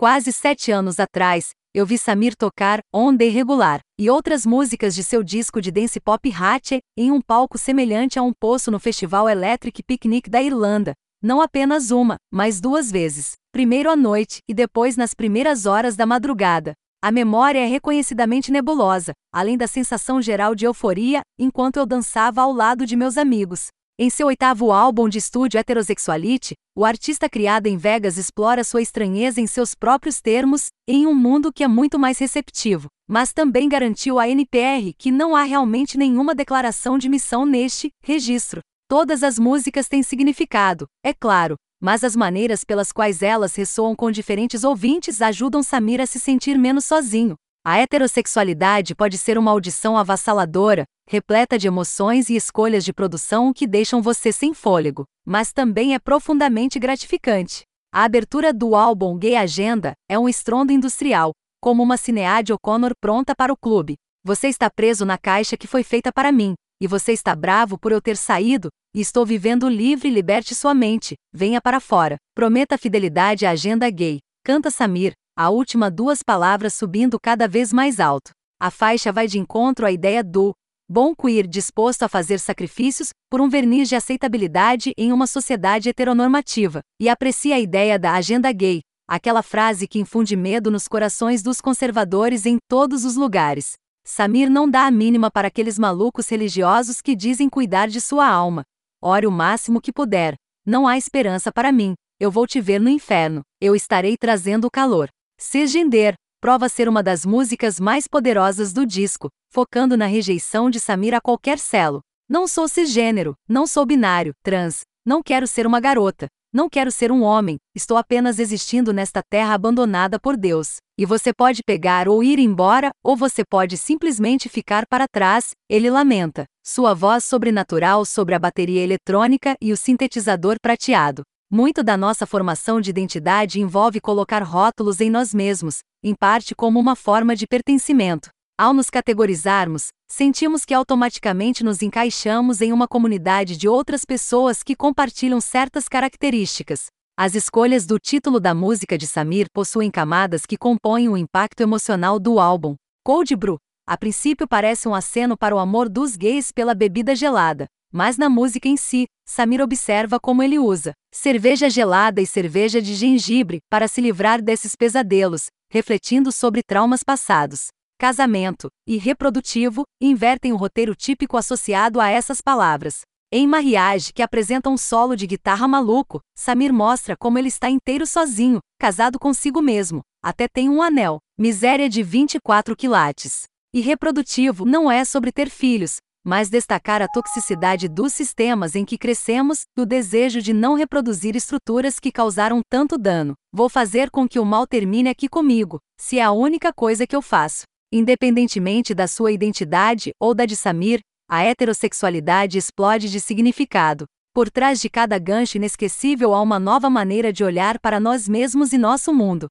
Quase sete anos atrás, eu vi Samir tocar On The Regular e outras músicas de seu disco de dance pop Hatche em um palco semelhante a um poço no Festival Electric Picnic da Irlanda. Não apenas uma, mas duas vezes. Primeiro à noite e depois nas primeiras horas da madrugada. A memória é reconhecidamente nebulosa, além da sensação geral de euforia, enquanto eu dançava ao lado de meus amigos. Em seu oitavo álbum de estúdio Heterosexuality, o artista criado em Vegas explora sua estranheza em seus próprios termos, em um mundo que é muito mais receptivo, mas também garantiu à NPR que não há realmente nenhuma declaração de missão neste registro. Todas as músicas têm significado, é claro, mas as maneiras pelas quais elas ressoam com diferentes ouvintes ajudam Samir a se sentir menos sozinho. A heterossexualidade pode ser uma audição avassaladora, repleta de emoções e escolhas de produção que deixam você sem fôlego, mas também é profundamente gratificante. A abertura do álbum Gay Agenda é um estrondo industrial, como uma Cineade O'Connor pronta para o clube. Você está preso na caixa que foi feita para mim, e você está bravo por eu ter saído, e estou vivendo livre liberte sua mente, venha para fora. Prometa fidelidade à agenda gay. Canta Samir, a última duas palavras subindo cada vez mais alto. A faixa vai de encontro à ideia do Bom queer disposto a fazer sacrifícios por um verniz de aceitabilidade em uma sociedade heteronormativa, e aprecia a ideia da agenda gay, aquela frase que infunde medo nos corações dos conservadores em todos os lugares. Samir não dá a mínima para aqueles malucos religiosos que dizem cuidar de sua alma. Ore o máximo que puder. Não há esperança para mim. Eu vou te ver no inferno. Eu estarei trazendo o calor. Cisgender, prova ser uma das músicas mais poderosas do disco, focando na rejeição de Samir a qualquer celo. Não sou cisgênero, não sou binário, trans, não quero ser uma garota, não quero ser um homem, estou apenas existindo nesta terra abandonada por Deus. E você pode pegar ou ir embora, ou você pode simplesmente ficar para trás, ele lamenta. Sua voz sobrenatural sobre a bateria eletrônica e o sintetizador prateado. Muito da nossa formação de identidade envolve colocar rótulos em nós mesmos, em parte como uma forma de pertencimento. Ao nos categorizarmos, sentimos que automaticamente nos encaixamos em uma comunidade de outras pessoas que compartilham certas características. As escolhas do título da música de Samir possuem camadas que compõem o impacto emocional do álbum. Cold Brew, a princípio parece um aceno para o amor dos gays pela bebida gelada. Mas na música em si, Samir observa como ele usa cerveja gelada e cerveja de gengibre para se livrar desses pesadelos, refletindo sobre traumas passados. Casamento e reprodutivo invertem o roteiro típico associado a essas palavras. Em Mariage, que apresenta um solo de guitarra maluco, Samir mostra como ele está inteiro sozinho, casado consigo mesmo, até tem um anel, miséria de 24 quilates. E reprodutivo não é sobre ter filhos, mas destacar a toxicidade dos sistemas em que crescemos, do desejo de não reproduzir estruturas que causaram tanto dano. Vou fazer com que o mal termine aqui comigo, se é a única coisa que eu faço. Independentemente da sua identidade ou da de Samir, a heterossexualidade explode de significado. Por trás de cada gancho inesquecível há uma nova maneira de olhar para nós mesmos e nosso mundo.